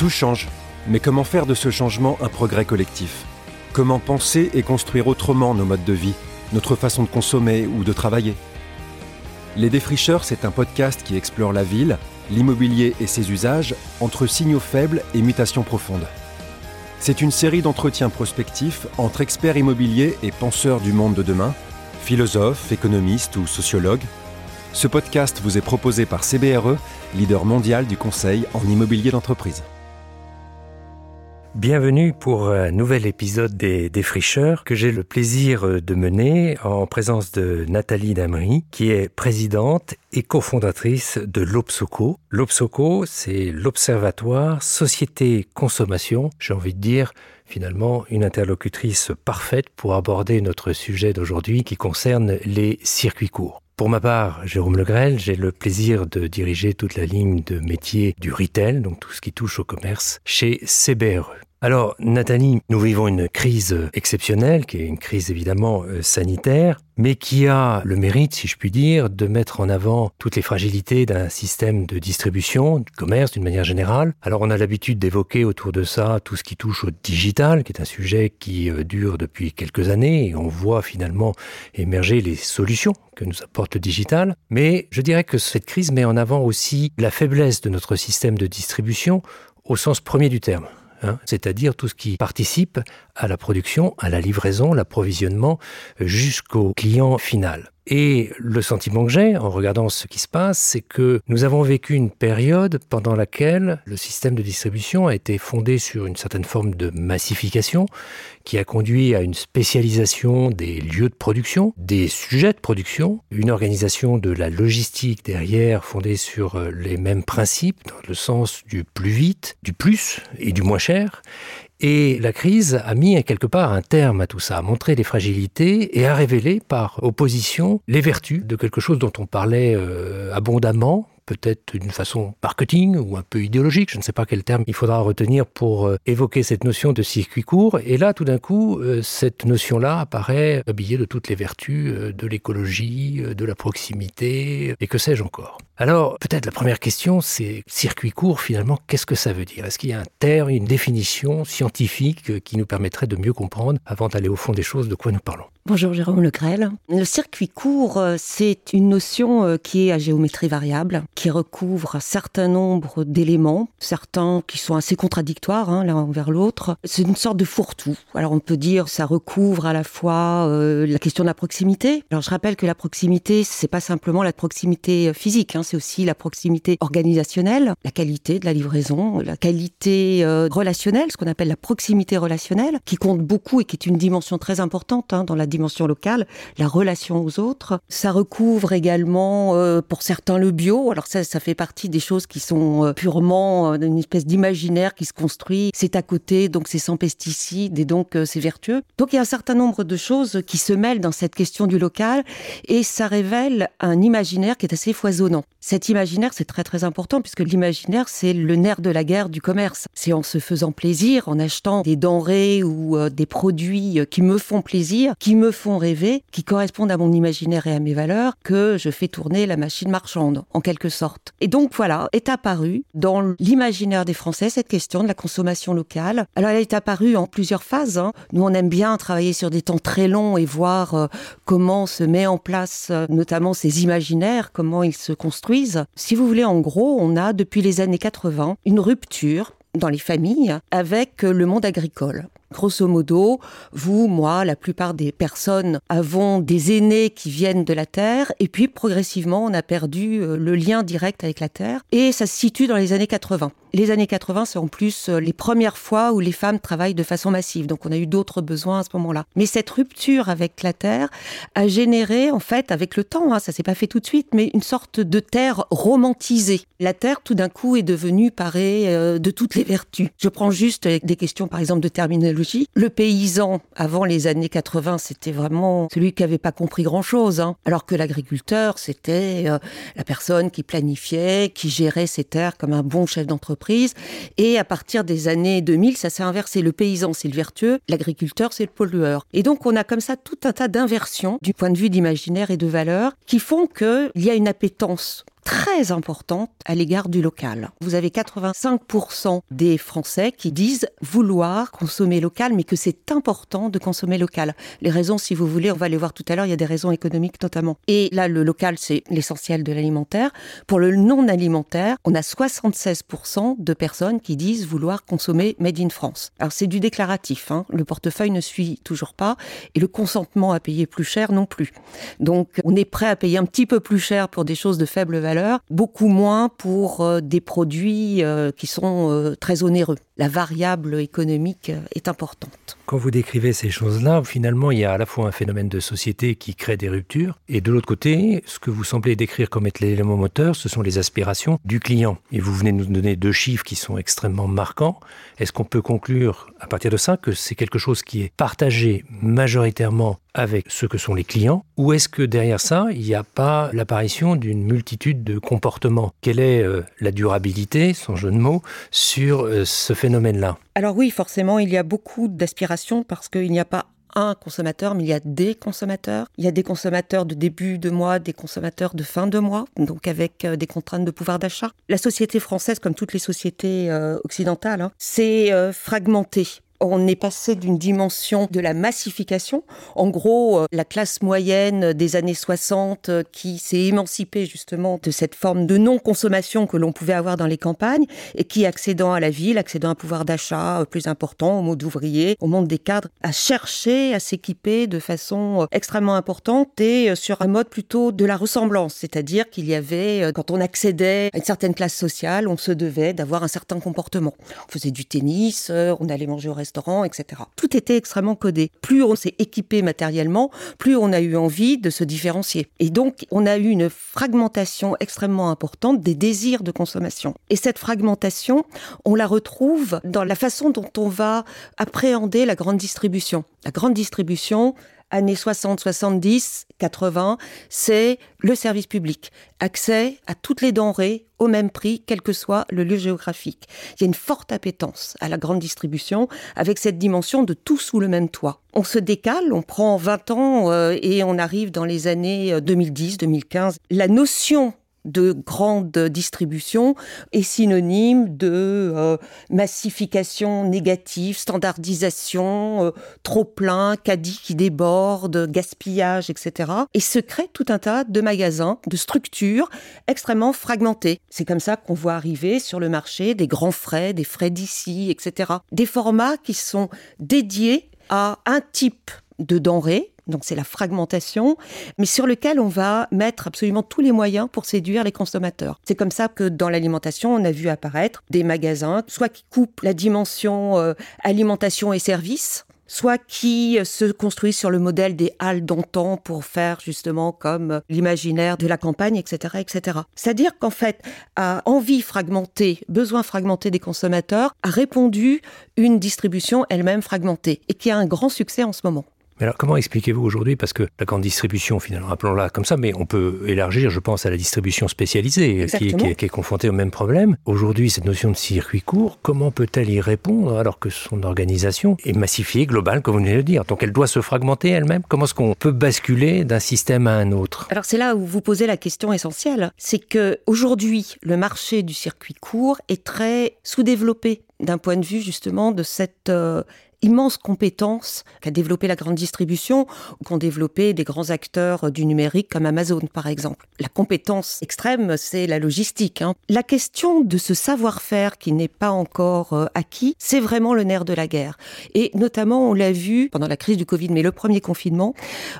Tout change, mais comment faire de ce changement un progrès collectif? Comment penser et construire autrement nos modes de vie, notre façon de consommer ou de travailler? Les Défricheurs, c'est un podcast qui explore la ville, l'immobilier et ses usages entre signaux faibles et mutations profondes. C'est une série d'entretiens prospectifs entre experts immobiliers et penseurs du monde de demain, philosophes, économistes ou sociologues. Ce podcast vous est proposé par CBRE, leader mondial du conseil en immobilier d'entreprise. Bienvenue pour un nouvel épisode des Défricheurs que j'ai le plaisir de mener en présence de Nathalie Damery, qui est présidente et cofondatrice de l'Obsoco. L'Obsoco, c'est l'Observatoire Société Consommation, j'ai envie de dire finalement une interlocutrice parfaite pour aborder notre sujet d'aujourd'hui qui concerne les circuits courts. Pour ma part, Jérôme Legrel, j'ai le plaisir de diriger toute la ligne de métier du retail, donc tout ce qui touche au commerce, chez CBRE. Alors, Nathalie, nous vivons une crise exceptionnelle, qui est une crise évidemment euh, sanitaire, mais qui a le mérite, si je puis dire, de mettre en avant toutes les fragilités d'un système de distribution, du commerce d'une manière générale. Alors, on a l'habitude d'évoquer autour de ça tout ce qui touche au digital, qui est un sujet qui euh, dure depuis quelques années, et on voit finalement émerger les solutions que nous apporte le digital. Mais je dirais que cette crise met en avant aussi la faiblesse de notre système de distribution au sens premier du terme. Hein, c'est-à-dire tout ce qui participe à la production, à la livraison, l'approvisionnement jusqu'au client final. Et le sentiment que j'ai en regardant ce qui se passe, c'est que nous avons vécu une période pendant laquelle le système de distribution a été fondé sur une certaine forme de massification qui a conduit à une spécialisation des lieux de production, des sujets de production, une organisation de la logistique derrière fondée sur euh, les mêmes principes, dans le sens du plus vite, du plus et du moins cher, et la crise a mis quelque part un terme à tout ça, a montré les fragilités et a révélé par opposition les vertus de quelque chose dont on parlait euh, abondamment peut-être d'une façon marketing ou un peu idéologique, je ne sais pas quel terme il faudra retenir pour euh, évoquer cette notion de circuit court. Et là, tout d'un coup, euh, cette notion-là apparaît habillée de toutes les vertus euh, de l'écologie, de la proximité, et que sais-je encore. Alors, peut-être la première question, c'est circuit court, finalement, qu'est-ce que ça veut dire? Est-ce qu'il y a un terme, une définition scientifique qui nous permettrait de mieux comprendre, avant d'aller au fond des choses, de quoi nous parlons? Bonjour Jérôme Lecrel. Le circuit court, c'est une notion qui est à géométrie variable, qui recouvre un certain nombre d'éléments, certains qui sont assez contradictoires hein, l'un envers l'autre. C'est une sorte de fourre-tout. Alors on peut dire ça recouvre à la fois euh, la question de la proximité. Alors je rappelle que la proximité, c'est pas simplement la proximité physique, hein, c'est aussi la proximité organisationnelle, la qualité de la livraison, la qualité relationnelle, ce qu'on appelle la proximité relationnelle, qui compte beaucoup et qui est une dimension très importante hein, dans la dimension locale, la relation aux autres. Ça recouvre également, euh, pour certains, le bio. Alors ça, ça fait partie des choses qui sont euh, purement euh, une espèce d'imaginaire qui se construit. C'est à côté, donc c'est sans pesticides et donc c'est vertueux. Donc il y a un certain nombre de choses qui se mêlent dans cette question du local et ça révèle un imaginaire qui est assez foisonnant. Cet imaginaire, c'est très très important puisque l'imaginaire, c'est le nerf de la guerre du commerce. C'est en se faisant plaisir, en achetant des denrées ou des produits qui me font plaisir, qui me font rêver, qui correspondent à mon imaginaire et à mes valeurs, que je fais tourner la machine marchande, en quelque Et donc voilà, est apparue dans l'imaginaire des Français cette question de la consommation locale. Alors elle est apparue en plusieurs phases. Hein. Nous, on aime bien travailler sur des temps très longs et voir euh, comment se met en place euh, notamment ces imaginaires, comment ils se construisent. Si vous voulez, en gros, on a depuis les années 80 une rupture dans les familles avec le monde agricole. Grosso modo, vous, moi, la plupart des personnes avons des aînés qui viennent de la Terre et puis progressivement on a perdu euh, le lien direct avec la Terre et ça se situe dans les années 80. Les années 80, c'est en plus euh, les premières fois où les femmes travaillent de façon massive. Donc on a eu d'autres besoins à ce moment-là. Mais cette rupture avec la Terre a généré, en fait, avec le temps, hein, ça s'est pas fait tout de suite, mais une sorte de terre romantisée. La Terre, tout d'un coup, est devenue, paraît, euh, de toutes les vertus. Je prends juste des questions, par exemple, de terminologie. Le paysan, avant les années 80, c'était vraiment celui qui n'avait pas compris grand-chose. Hein. Alors que l'agriculteur, c'était euh, la personne qui planifiait, qui gérait ses terres comme un bon chef d'entreprise et à partir des années 2000, ça s'est inversé. Le paysan, c'est le vertueux, l'agriculteur, c'est le pollueur. Et donc, on a comme ça tout un tas d'inversions du point de vue d'imaginaire et de valeurs qui font qu'il y a une appétence très importante à l'égard du local. Vous avez 85% des Français qui disent vouloir consommer local, mais que c'est important de consommer local. Les raisons, si vous voulez, on va les voir tout à l'heure, il y a des raisons économiques notamment. Et là, le local, c'est l'essentiel de l'alimentaire. Pour le non alimentaire, on a 76% de personnes qui disent vouloir consommer Made in France. Alors c'est du déclaratif, hein. le portefeuille ne suit toujours pas, et le consentement à payer plus cher non plus. Donc on est prêt à payer un petit peu plus cher pour des choses de faible valeur, beaucoup moins pour euh, des produits euh, qui sont euh, très onéreux. La variable économique est importante. Quand vous décrivez ces choses-là, finalement, il y a à la fois un phénomène de société qui crée des ruptures, et de l'autre côté, ce que vous semblez décrire comme être l'élément moteur, ce sont les aspirations du client. Et vous venez nous donner deux chiffres qui sont extrêmement marquants. Est-ce qu'on peut conclure à partir de ça que c'est quelque chose qui est partagé majoritairement avec ce que sont les clients Ou est-ce que derrière ça, il n'y a pas l'apparition d'une multitude de comportements? Quelle est euh, la durabilité, sans jeu de mots, sur euh, ce phénomène-là? Alors oui, forcément, il y a beaucoup d'aspirations parce qu'il n'y a pas un consommateur, mais il y a des consommateurs. Il y a des consommateurs de début de mois, des consommateurs de fin de mois, donc avec euh, des contraintes de pouvoir d'achat. La société française, comme toutes les sociétés occidentales, hein, s'est fragmentée on est passé d'une dimension de la massification, en gros euh, la classe moyenne des années 60 euh, qui s'est émancipée justement de cette forme de non-consommation que l'on pouvait avoir dans les campagnes et qui, accédant à la ville, accédant à un pouvoir d'achat euh, plus important, au monde ouvrier, au monde des cadres, a cherché à s'équiper de façon extrêmement importante et sur un mode plutôt de la ressemblance, c'est-à-dire qu'il y avait, quand on accédait à une certaine classe sociale, on se devait d'avoir un certain comportement. On faisait du tennis, on allait manger au restaurant, etc. Tout était extrêmement codé. Plus on s'est équipé matériellement, plus on a eu envie de se différencier. Et donc, on a eu une fragmentation extrêmement importante des désirs de consommation. Et cette fragmentation, on la retrouve dans la façon dont on va appréhender la grande distribution. La grande distribution, années 60, 70, 80, c'est le service public. Accès à toutes les denrées au même prix, quel que soit le lieu géographique. Il y a une forte appétence à la grande distribution avec cette dimension de tout sous le même toit. On se décale, on prend 20 ans euh, et on arrive dans les années 2010, euh, 2015. La notion de grande distribution est synonyme de euh, massification négative, standardisation, euh, trop plein, caddie qui déborde, gaspillage, etc. Et se crée tout un tas de magasins, de structures extrêmement fragmentées. C'est comme ça qu'on voit arriver sur le marché des grands frais, des frais d'ici, etc. Des formats qui sont dédiés à un type de denrées donc c'est la fragmentation, mais sur lequel on va mettre absolument tous les moyens pour séduire les consommateurs. C'est comme ça que dans l'alimentation, on a vu apparaître des magasins, soit qui coupent la dimension euh, alimentation et services, soit qui euh, se construisent sur le modèle des halles d'antan pour faire justement comme l'imaginaire de la campagne, etc., etc. C'est-à-dire qu'en fait, à envie fragmentée, besoin fragmenté des consommateurs, a répondu une distribution elle-même fragmentée et qui a un grand succès en ce moment. Mais alors, comment expliquez-vous aujourd'hui Parce que la grande distribution, finalement, rappelons-la comme ça, mais on peut élargir, je pense, à la distribution spécialisée, qui est, qui, est, confrontée au même problème. Aujourd'hui, cette notion de circuit court, comment peut-elle y répondre alors que son organisation est massifiée, globale, comme vous venez de le dire? Donc, elle doit se fragmenter elle-même? Comment est-ce qu'on peut basculer d'un système à un autre? Alors, c'est là où vous posez la question essentielle. C'est que aujourd'hui, le marché du circuit court est très sous-développé d'un point de vue, justement, de cette... Euh, immense compétence qu'a développé la grande distribution ou qu'ont développé des grands acteurs du numérique comme Amazon par exemple. La compétence extrême, c'est la logistique. Hein. La question de ce savoir-faire qui n'est pas encore euh, acquis, c'est vraiment le nerf de la guerre. Et notamment, on l'a vu pendant la crise du Covid, mais le premier confinement,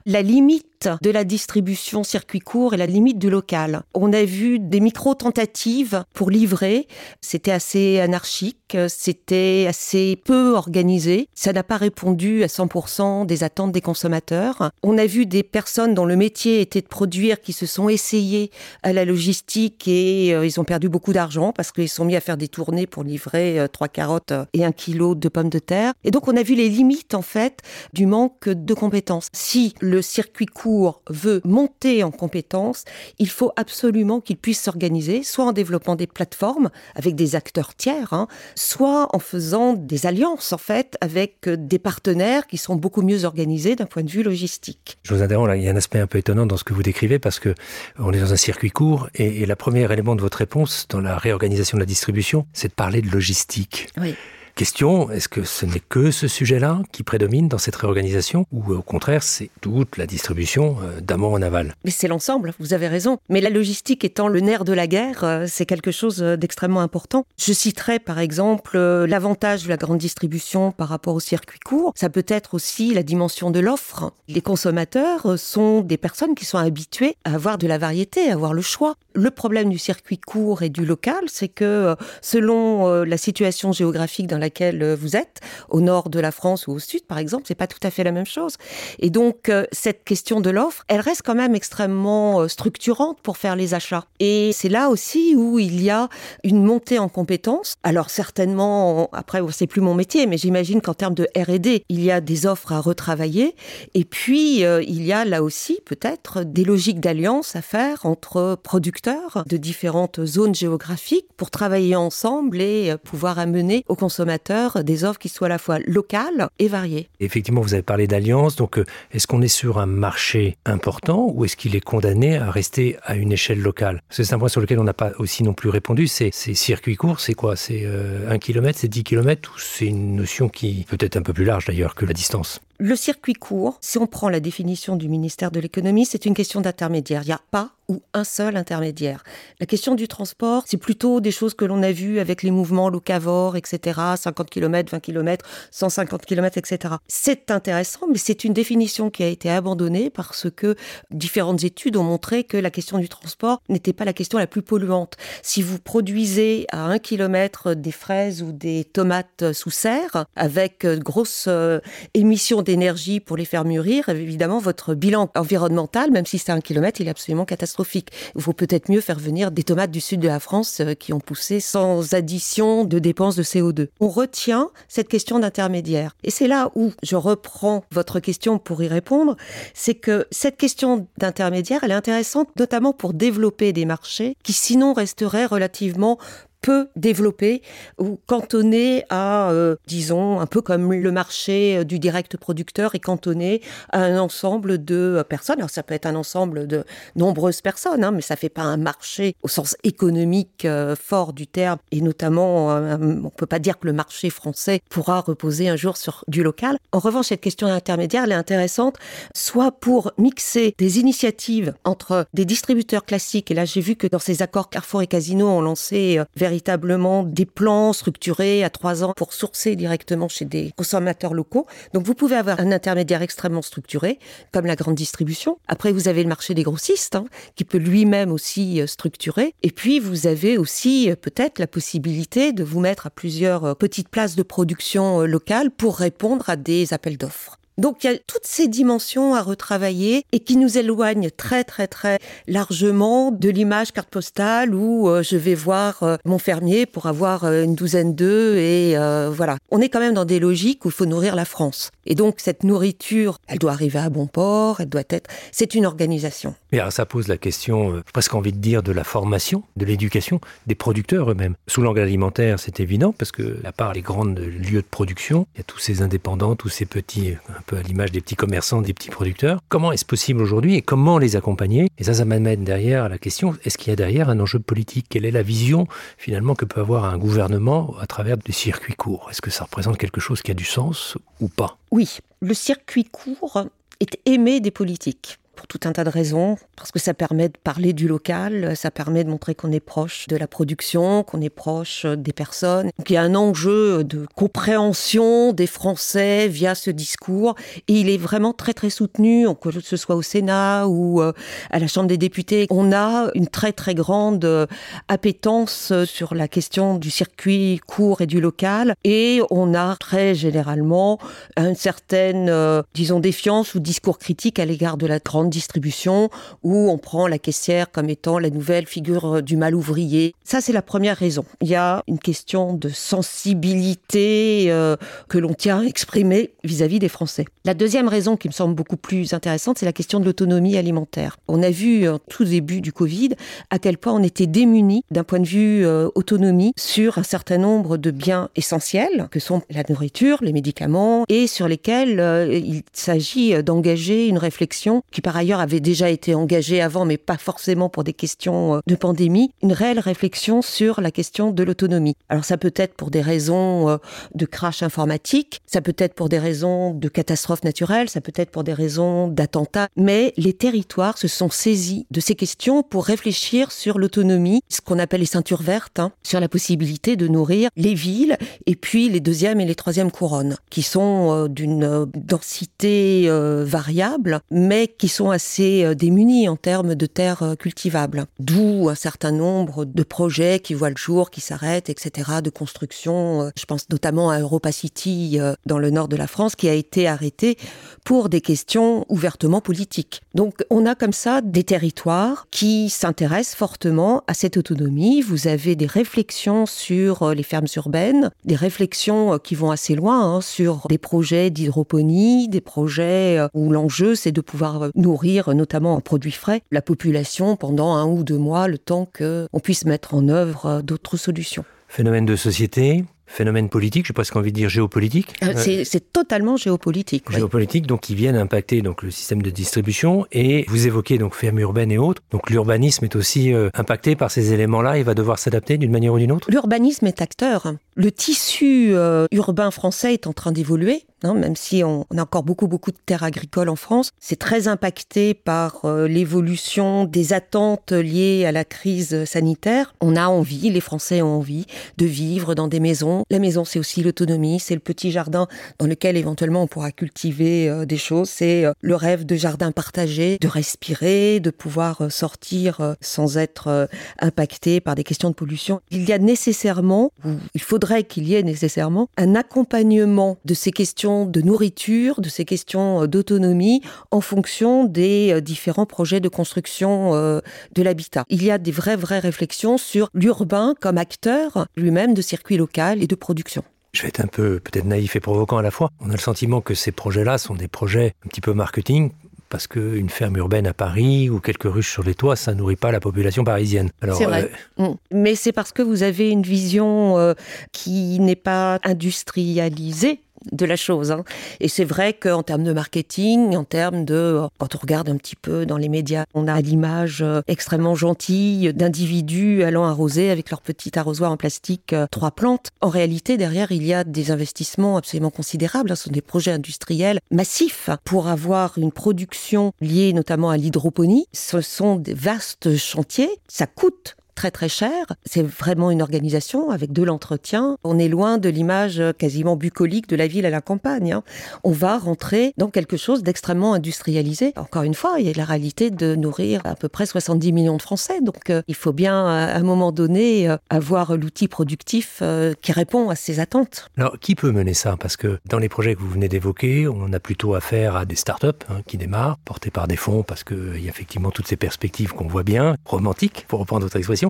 la limite de la distribution circuit court et la limite du local. On a vu des micro-tentatives pour livrer. C'était assez anarchique, c'était assez peu organisé. Ça n'a pas répondu à 100% des attentes des consommateurs. On a vu des personnes dont le métier était de produire qui se sont essayées à la logistique et euh, ils ont perdu beaucoup d'argent parce qu'ils sont mis à faire des tournées pour livrer euh, trois carottes et un kilo de pommes de terre. Et donc on a vu les limites en fait du manque de compétences. Si le circuit court veut monter en compétences, il faut absolument qu'il puisse s'organiser, soit en développant des plateformes avec des acteurs tiers, hein, soit en faisant des alliances en fait avec avec des partenaires qui sont beaucoup mieux organisés d'un point de vue logistique. Je vous interromps, là, il y a un aspect un peu étonnant dans ce que vous décrivez parce que on est dans un circuit court et, et le premier élément de votre réponse dans la réorganisation de la distribution, c'est de parler de logistique. Oui. Question, est-ce que ce n'est que ce sujet-là qui prédomine dans cette réorganisation ou au contraire c'est toute la distribution euh, d'amont en aval? Mais c'est l'ensemble, vous avez raison. Mais la logistique étant le nerf de la guerre, euh, c'est quelque chose euh, d'extrêmement important. Je citerai par exemple l'avantage de la grande distribution par rapport au circuit court. Ça peut être aussi la dimension de l'offre. Les consommateurs sont des personnes qui sont habituées à avoir de la variété, à avoir le choix. Le problème du circuit court et du local, c'est que selon la situation géographique dans laquelle euh, vous êtes, au nord de la France ou au sud, par exemple, c'est pas tout à fait la même chose. Et donc, euh, cette question de l'offre, elle reste quand même extrêmement euh, structurante pour faire les achats. Et c'est là aussi où il y a une montée en compétences. Alors, certainement, après, c'est plus mon métier, mais j'imagine qu'en termes de R&D, il y a des offres à retravailler. Et puis, il y a là aussi, peut-être, des logiques d'alliance à faire entre producteurs de différentes zones géographiques pour travailler ensemble et pouvoir amener aux consommateurs des offres qui soient à la fois locales et variées. Effectivement, vous avez parlé d'alliance, donc euh, est-ce qu'on est sur un marché important ou est-ce qu'il est condamné à rester à une échelle locale? C'est un point sur lequel on n'a pas aussi non plus répondu, c'est ces circuits courts, c'est quoi? C'est 1 euh, km, c'est 10 km ou c'est une notion qui peut être un peu plus large d'ailleurs que la distance? Le circuit court, si on prend la définition du ministère de l'économie, c'est une question d'intermédiaire. Il n'y a pas ou un seul intermédiaire. La question du transport, c'est plutôt des choses que l'on a vues avec les mouvements locavores, etc., 50 km, 20 km, 150 km, etc. C'est intéressant, mais c'est une définition qui a été abandonnée parce que différentes études ont montré que la question du transport n'était pas la question la plus polluante. Si vous produisez à un kilomètre des fraises ou des tomates sous serre, avec grosse euh, émission d'énergie pour les faire mûrir, évidemment, votre bilan environnemental, même si c'est un kilomètre, il est absolument catastrophique. Il faut peut-être mieux faire venir des tomates du sud de la France euh, qui ont poussé sans addition de dépenses de CO2. On retient cette question d'intermédiaire. Et c'est là où je reprends votre question pour y répondre, c'est que cette question d'intermédiaire, elle est intéressante notamment pour développer des marchés qui sinon resteraient relativement peu développé ou cantonné à, euh, disons, un peu comme le marché euh, du direct producteur est cantonné à un ensemble de euh, personnes. Alors ça peut être un ensemble de nombreuses personnes, hein, mais ça fait pas un marché au sens économique fort du terme. Et notamment, on peut pas dire que le marché français pourra reposer un jour sur du local. En revanche, cette question intermédiaire, elle est intéressante, soit pour mixer des initiatives entre des distributeurs classiques. Et là, j'ai vu que dans ces accords Carrefour et Casino ont lancé vers véritablement des plans structurés à trois ans pour sourcer directement chez des consommateurs locaux. Donc vous pouvez avoir un intermédiaire extrêmement structuré, comme la grande distribution. Après, vous avez le marché des grossistes, hein, qui peut lui-même aussi euh, structurer. Et puis, vous avez aussi euh, peut-être la possibilité de vous mettre à plusieurs euh, petites places de production locales pour répondre à des appels d'offres. Donc il y a toutes ces dimensions à retravailler et qui nous éloignent très très très largement de l'image carte postale où euh, je vais voir euh, mon fermier pour avoir euh, une douzaine d'œufs et voilà. On est quand même dans des logiques où il faut nourrir la France. Et donc cette nourriture, elle doit arriver à bon port, elle doit être... C'est une organisation. Mais alors ça pose la question, presque envie de dire, de la formation, de l'éducation des producteurs eux-mêmes. Sous l'angle alimentaire, c'est évident parce que à part les grands lieux de production, il y a tous ces indépendants, tous ces petits à l'image des petits commerçants, des petits producteurs. Comment est-ce possible aujourd'hui et comment les accompagner? Et ça, ça m'amène derrière la question, est-ce qu'il y a derrière un enjeu politique? Quelle est la vision finalement que peut avoir un gouvernement à travers des circuits courts? Est-ce que ça représente quelque chose qui a du sens ou pas? Oui, le circuit court est aimé des politiques pour tout un tas de raisons, parce que ça permet de parler du local, ça permet de montrer qu'on est proche de la production, qu'on est proche des personnes. Donc il y a un enjeu de compréhension des Français via ce discours, et il est vraiment très très soutenu, que ce soit au Sénat ou euh, à la Chambre des députés. On a une très très grande euh, appétence sur la question du circuit court et du local, et on a très généralement une certaine, euh, disons, défiance ou discours critique à l'égard de la grande distribution où on prend la caissière comme étant la nouvelle figure du mal ouvrier. Ça, c'est la première raison. Il y a une question de sensibilité euh, que l'on tient à exprimer vis-à-vis des Français. La deuxième raison qui me semble beaucoup plus intéressante, c'est la question de l'autonomie alimentaire. On a vu en tout début du Covid à quel point on était démunis d'un point de vue euh, autonomie sur un certain nombre de biens essentiels que sont la nourriture, les médicaments et sur lesquels euh, il s'agit d'engager une réflexion qui par ailleurs avait déjà été engagée avant mais pas forcément pour des questions de pandémie, une réelle réflexion sur la question de l'autonomie. Alors ça peut être pour des raisons de crash informatique, ça peut être pour des raisons de catastrophes naturelles, ça peut être pour des raisons d'attentats, mais les territoires se sont saisis de ces questions pour réfléchir sur l'autonomie, ce qu'on appelle les ceintures vertes, hein, sur la possibilité de nourrir les villes et puis les deuxième et les troisièmes couronnes, qui sont euh, d'une euh, densité euh, variable, mais qui sont assez démunies en termes de terres cultivables. D'où un certain nombre de projets qui voient le jour, qui s'arrêtent, etc., de construction. Je pense notamment à Europa City dans le nord de la France, qui a été arrêté pour des questions ouvertement politiques. Donc on a comme ça des territoires qui s'intéressent fortement à cette autonomie. Vous avez des réflexions sur euh, les fermes urbaines, des réflexions euh, qui vont assez loin hein, sur des projets d'hydroponie, des projets euh, où l'enjeu c'est de pouvoir nourrir notamment en produits frais la population pendant un ou deux mois, le temps qu'on puisse mettre en œuvre d'autres solutions. Phénomène de société, phénomène politique, j'ai presque envie de dire géopolitique. Euh, c'est totalement géopolitique. Géopolitique, donc qui viennent impacter donc le système de distribution et vous évoquez donc ferme urbaine et autres. Donc l'urbanisme est aussi euh, impacté par ces éléments-là. Il va devoir s'adapter d'une manière ou d'une autre? L'urbanisme est acteur. Le tissu euh, urbain français est en train d'évoluer. Hein, même si on, a encore beaucoup beaucoup de terres agricoles en France, c'est très impacté par l'évolution des attentes liées à la crise sanitaire. On a envie, les Français ont envie de vivre dans des maisons la maison, c'est aussi l'autonomie, c'est le petit jardin dans lequel éventuellement on pourra cultiver euh, des choses. C'est euh, le rêve de jardin partagé, de respirer, de pouvoir euh, sortir sans être impacté par des questions de pollution. Il y a nécessairement, ou il faudrait qu'il y ait nécessairement, un accompagnement de ces questions de nourriture, de ces questions d'autonomie en fonction des différents projets de construction de l'habitat. Il y a des vraies, vraies réflexions sur l'urbain comme acteur lui-même de circuit local et de production. Je vais être un peu peut-être naïf et provoquant à la fois. On a le sentiment que ces projets-là sont des projets un petit peu marketing parce qu'une ferme urbaine à Paris ou quelques ruches sur les toits, ça nourrit pas la population parisienne. C'est vrai. Euh, mm. Mais c'est parce que vous avez une vision euh, qui n'est pas industrialisée de la chose. Hein. Et c'est vrai qu'en termes de marketing, en termes de... Quand on regarde un petit peu dans les médias, on a l'image euh, extrêmement gentille d'individus allant arroser avec leur petit arrosoir en plastique euh, trois plantes. En réalité, derrière, il y a des investissements absolument considérables. Hein. Ce sont des projets industriels massifs pour avoir une production liée notamment à l'hydroponie. Ce sont des vastes chantiers. Ça coûte très très cher. C'est vraiment une organisation avec de l'entretien. On est loin de l'image quasiment bucolique de la ville à la campagne. Hein. On va rentrer dans quelque chose d'extrêmement industrialisé. Encore une fois, il y a la réalité de nourrir à peu près 70 millions de Français. Donc euh, il faut bien à un moment donné euh, avoir l'outil productif euh, qui répond à ces attentes. Alors qui peut mener ça? Parce que dans les projets que vous venez d'évoquer, on a plutôt affaire à des startups hein, qui démarrent, portés par des fonds, parce qu'il y a effectivement toutes ces perspectives qu'on voit bien, romantiques, pour reprendre votre expression.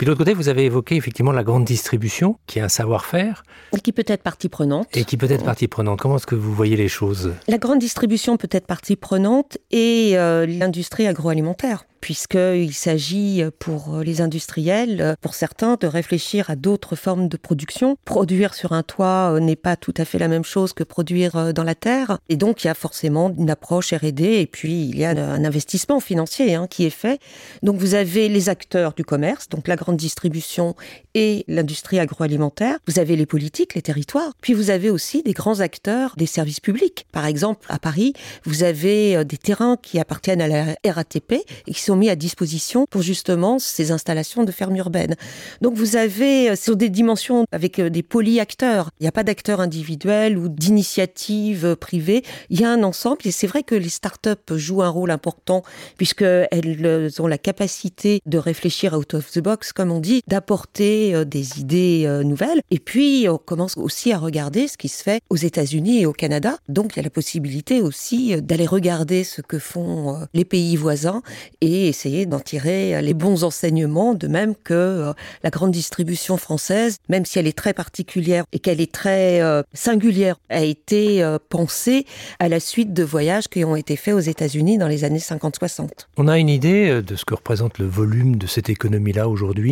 Puis de l'autre côté, vous avez évoqué effectivement la grande distribution, qui est un savoir-faire. Et qui peut être partie prenante. Et qui peut être partie prenante. Comment est-ce que vous voyez les choses? La grande distribution peut être partie prenante et euh, l'industrie agroalimentaire puisqu'il s'agit pour les industriels, pour certains, de réfléchir à d'autres formes de production. Produire sur un toit euh, n'est pas tout à fait la même chose que produire euh, dans la terre, et donc il y a forcément une approche R&D, et puis il y a un investissement financier hein, qui est fait. Donc vous avez les acteurs du commerce, donc la grande distribution et l'industrie agroalimentaire. Vous avez les politiques, les territoires, puis vous avez aussi des grands acteurs des services publics. Par exemple, à Paris, vous avez euh, des terrains qui appartiennent à la RATP et qui sont mis à disposition pour justement ces installations de fermes urbaines. Donc vous avez euh, sur des dimensions avec euh, des polyacteurs. Il n'y a pas d'acteurs individuels ou d'initiatives privées. Il y a un ensemble et c'est vrai que les startups jouent un rôle important puisqu'elles ont la capacité de réfléchir out of the box, comme on dit, d'apporter euh, des idées euh, nouvelles. Et puis, on commence aussi à regarder ce qui se fait aux États-Unis et au Canada. Donc, il y a la possibilité aussi euh, d'aller regarder ce que font les pays voisins et essayer d'en tirer les bons enseignements, de même que la grande distribution française, même si elle est très particulière et qu'elle est très singulière, a été pensée à la suite de voyages qui ont été faits aux États-Unis dans les années 50-60. On a une idée de ce que représente le volume de cette économie-là aujourd'hui?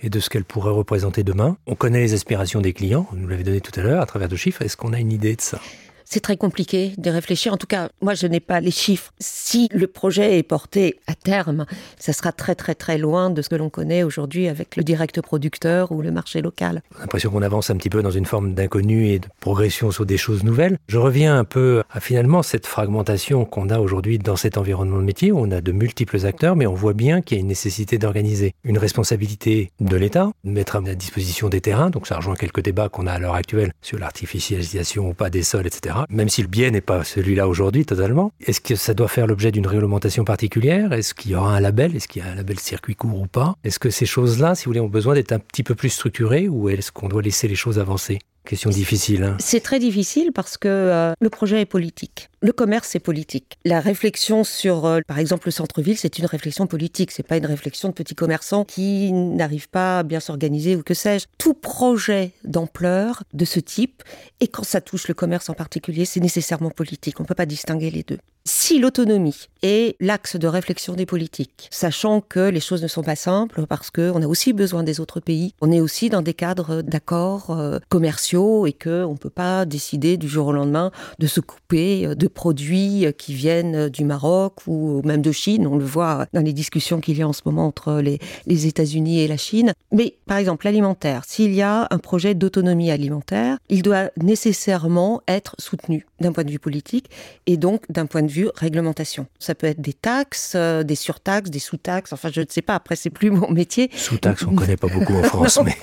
Et de ce qu'elle pourrait représenter demain. On connaît les aspirations des clients, vous nous l'avez donné tout à l'heure à travers de chiffres. Est-ce qu'on a une idée de ça? C'est très compliqué de réfléchir. En tout cas, moi, je n'ai pas les chiffres. Si le projet est porté à terme, ça sera très, très, très loin de ce que l'on connaît aujourd'hui avec le direct producteur ou le marché local. A l'impression qu'on avance un petit peu dans une forme d'inconnu et de progression sur des choses nouvelles. Je reviens un peu à finalement cette fragmentation qu'on a aujourd'hui dans cet environnement de métier où on a de multiples acteurs, mais on voit bien qu'il y a une nécessité d'organiser une responsabilité de l'État, de mettre à disposition des terrains. Donc ça rejoint quelques débats qu'on a à l'heure actuelle sur l'artificialisation ou pas des sols, etc même si le biais n'est pas celui-là aujourd'hui totalement. Est-ce que ça doit faire l'objet d'une réglementation particulière? Est-ce qu'il y aura un label? Est-ce qu'il y a un label circuit court ou pas? Est-ce que ces choses-là, si vous voulez, ont besoin d'être un petit peu plus structurées ou est-ce qu'on doit laisser les choses avancer? Question difficile. Hein. C'est très difficile parce que euh, le projet est politique. Le commerce est politique. La réflexion sur, euh, par exemple, le centre-ville, c'est une réflexion politique. C'est pas une réflexion de petits commerçants qui n'arrivent pas à bien s'organiser ou que sais-je. Tout projet d'ampleur de ce type, et quand ça touche le commerce en particulier, c'est nécessairement politique. On peut pas distinguer les deux. Si l'autonomie est l'axe de réflexion des politiques, sachant que les choses ne sont pas simples parce qu'on a aussi besoin des autres pays, on est aussi dans des cadres d'accords euh, commerciaux et qu'on ne peut pas décider du jour au lendemain de se couper euh, de produits qui viennent du Maroc ou même de Chine. On le voit dans les discussions qu'il y a en ce moment entre les, les États-Unis et la Chine. Mais par exemple, l'alimentaire, s'il y a un projet d'autonomie alimentaire, il doit nécessairement être soutenu d'un point de vue politique et donc d'un point de vue réglementation. Ça peut être des taxes, euh, des surtaxes, des sous-taxes, enfin je ne sais pas, après c'est plus mon métier. Sous-taxes, on ne connaît pas beaucoup en France, mais...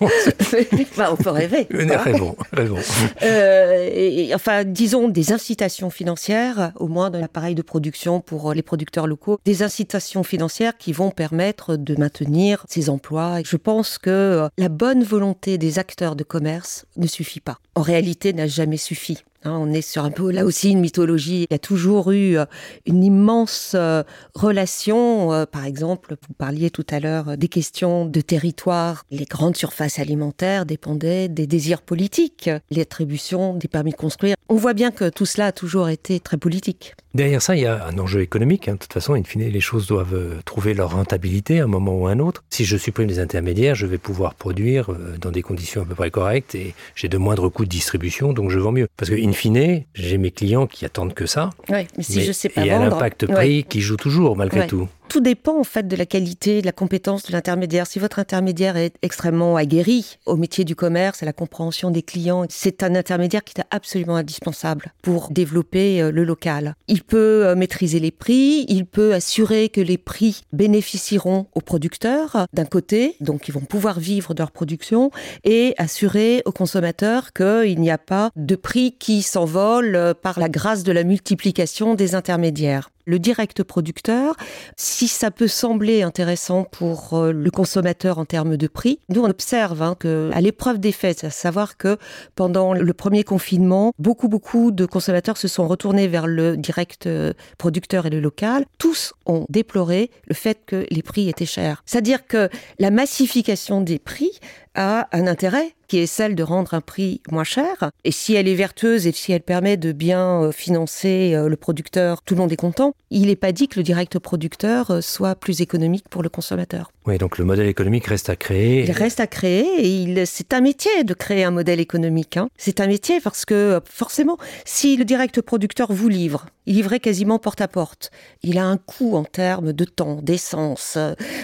on peut rêver. Rêvons. Euh, enfin, disons des incitations financières, au moins dans l'appareil de production pour les producteurs locaux, des incitations financières qui vont permettre de maintenir ces emplois. Je pense que la bonne volonté des acteurs de commerce ne suffit pas. En réalité, n'a jamais suffi. Hein, on est sur un peu là aussi une mythologie. Il y a toujours eu euh, une immense euh, relation. Euh, par exemple, vous parliez tout à l'heure des questions de territoire. Les grandes surfaces alimentaires dépendaient des désirs politiques, l'attribution des permis de construire. On voit bien que tout cela a toujours été très politique. Derrière ça, il y a un enjeu économique. Hein. De toute façon, in fine, les choses doivent trouver leur rentabilité à un moment ou à un autre. Si je supprime les intermédiaires, je vais pouvoir produire dans des conditions à peu près correctes et j'ai de moindres coûts de distribution, donc je vends mieux. Parce que in fine, j'ai mes clients qui attendent que ça. Oui, mais si je sais pas Il y a l'impact prix qui joue toujours malgré tout. Tout dépend en fait de la qualité, de la compétence de l'intermédiaire. Si votre intermédiaire est extrêmement aguerri au métier du commerce, à la compréhension des clients, c'est un intermédiaire qui est absolument indispensable pour développer euh, le local. Il peut euh, maîtriser les prix, il peut assurer que les prix bénéficieront aux producteurs d'un côté, donc ils vont pouvoir vivre de leur production, et assurer aux consommateurs qu'il n'y a pas de prix qui s'envolent euh, par la grâce de la multiplication des intermédiaires le direct producteur, si ça peut sembler intéressant pour euh, le consommateur en termes de prix, nous on observe hein, que à l'épreuve des faits, à savoir que pendant le premier confinement, beaucoup beaucoup de consommateurs se sont retournés vers le direct euh, producteur et le local. Tous ont déploré le fait que les prix étaient chers. C'est-à-dire que la massification des prix a un intérêt qui est celle de rendre un prix moins cher. Et si elle est vertueuse et si elle permet de bien euh, financer euh, le producteur, tout le monde est content. Il n'est pas dit que le direct producteur euh, soit plus économique pour le consommateur. Oui, donc le modèle économique reste à créer. Il reste à créer et c'est un métier de créer un modèle économique. Hein. C'est un métier parce que forcément, si le direct producteur vous livre, il livrait quasiment porte à porte. Il a un coût en termes de temps, d'essence,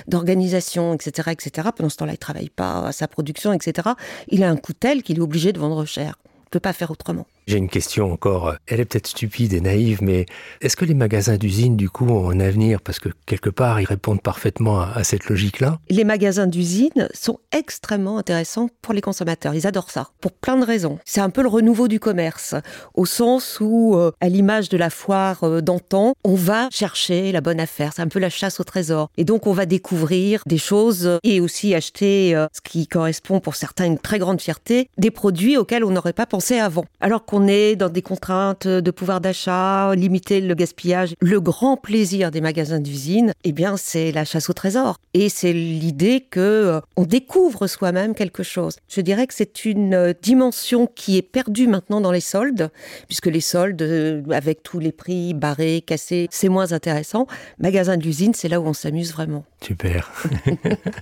d'organisation, etc., etc. Pendant ce temps-là, il travaille pas à sa production, etc il a un coût tel qu'il est obligé de vendre cher. Il ne peut pas faire autrement. J'ai une question encore, elle est peut-être stupide et naïve, mais est-ce que les magasins d'usine, du coup, ont un avenir? Parce que quelque part, ils répondent parfaitement à, cette logique-là. Les magasins d'usine sont extrêmement intéressants pour les consommateurs. Ils adorent ça, pour plein de raisons. C'est un peu le renouveau du commerce, au sens où, euh, à l'image de la foire euh, d'antan, on va chercher la bonne affaire. C'est un peu la chasse au trésor. Et donc, on va découvrir des choses et aussi acheter, euh, ce qui correspond pour certains une très grande fierté, des produits auxquels on n'aurait pas pensé avant. Alors on est dans des contraintes de pouvoir d'achat, limiter le gaspillage. Le grand plaisir des magasins d'usine, eh bien, c'est la chasse au trésor. Et c'est l'idée que euh, on découvre soi-même quelque chose. Je dirais que c'est une euh, dimension qui est perdue maintenant dans les soldes, puisque les soldes, euh, avec tous les prix barrés, cassés, c'est moins intéressant. Magasin d'usine, c'est là où on s'amuse vraiment. Super.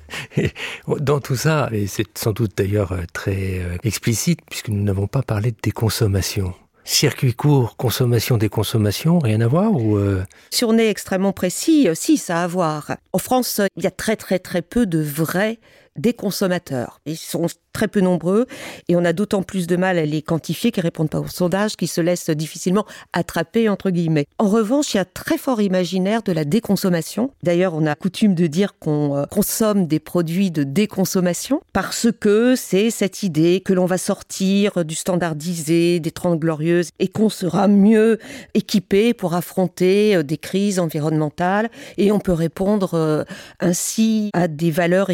dans tout ça, et c'est sans doute d'ailleurs très explicite, puisque nous n'avons pas parler de déconsommation. Circuit court, consommation, déconsommation, rien à voir ou euh... Si on est extrêmement précis, euh, si, ça a à voir. En France, il y a très très très peu de vrais déconsommateurs. Ils sont très peu nombreux et on a d'autant plus de mal à les quantifier qu'ils répondent pas au sondage, qui se laissent difficilement attraper entre guillemets. En revanche, il y a très fort imaginaire de la déconsommation. D'ailleurs, on a coutume de dire qu'on euh, consomme des produits de déconsommation parce que c'est cette idée que l'on va sortir du standardisé, des Trente Glorieuses et qu'on sera mieux équipé pour affronter euh, des crises environnementales et on peut répondre euh, ainsi à des valeurs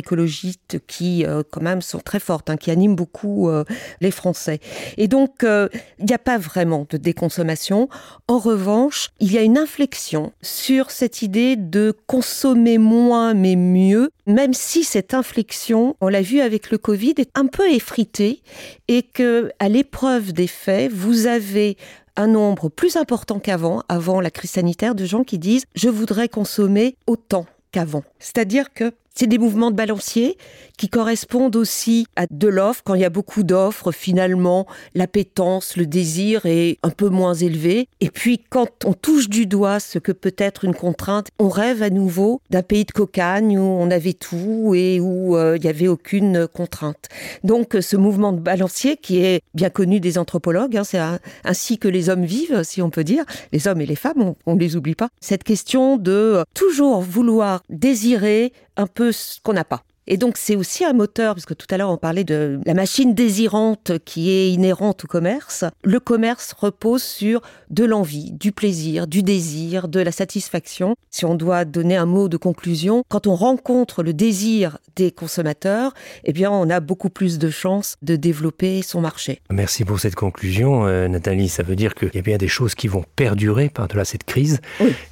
qui quand même sont très fortes. Hein, qui anime beaucoup euh, les Français. Et donc, euh, il n'y a pas vraiment de déconsommation. En revanche, il y a une inflexion sur cette idée de consommer moins mais mieux, même si cette inflexion, on l'a vu avec le Covid, est un peu effritée et que, à l'épreuve des faits, vous avez un nombre plus important qu'avant, avant la crise sanitaire, de gens qui disent je voudrais consommer autant qu'avant. C'est-à-dire que c'est des mouvements de balancier qui correspondent aussi à de l'offre. Quand il y a beaucoup d'offres, finalement, l'appétence, le désir est un peu moins élevé. Et puis, quand on touche du doigt ce que peut être une contrainte, on rêve à nouveau d'un pays de cocagne où on avait tout et où euh, il n'y avait aucune contrainte. Donc, ce mouvement de balancier qui est bien connu des anthropologues, hein, c'est ainsi que les hommes vivent, si on peut dire, les hommes et les femmes, on ne les oublie pas. Cette question de toujours vouloir désirer un peu ce qu'on n'a pas. Et donc c'est aussi un moteur, puisque tout à l'heure on parlait de la machine désirante qui est inhérente au commerce. Le commerce repose sur de l'envie, du plaisir, du désir, de la satisfaction. Si on doit donner un mot de conclusion, quand on rencontre le désir des consommateurs, eh bien on a beaucoup plus de chances de développer son marché. Merci pour cette conclusion, euh, Nathalie. Ça veut dire qu'il y a bien des choses qui vont perdurer par-delà cette crise.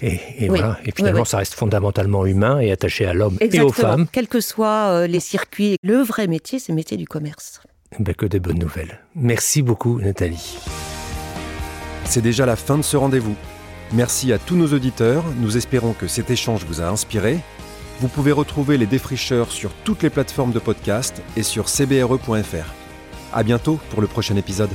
Et, voilà. Et finalement, ça reste fondamentalement humain et attaché à l'homme et aux femmes. Quel que soit euh, les circuits. Le vrai métier, c'est le métier du commerce. Ben, que des bonnes nouvelles. Merci beaucoup, Nathalie. C'est déjà la fin de ce rendez-vous. Merci à tous nos auditeurs. Nous espérons que cet échange vous a inspiré. Vous pouvez retrouver les défricheurs sur toutes les plateformes de podcast et sur cbre.fr. À bientôt pour le prochain épisode.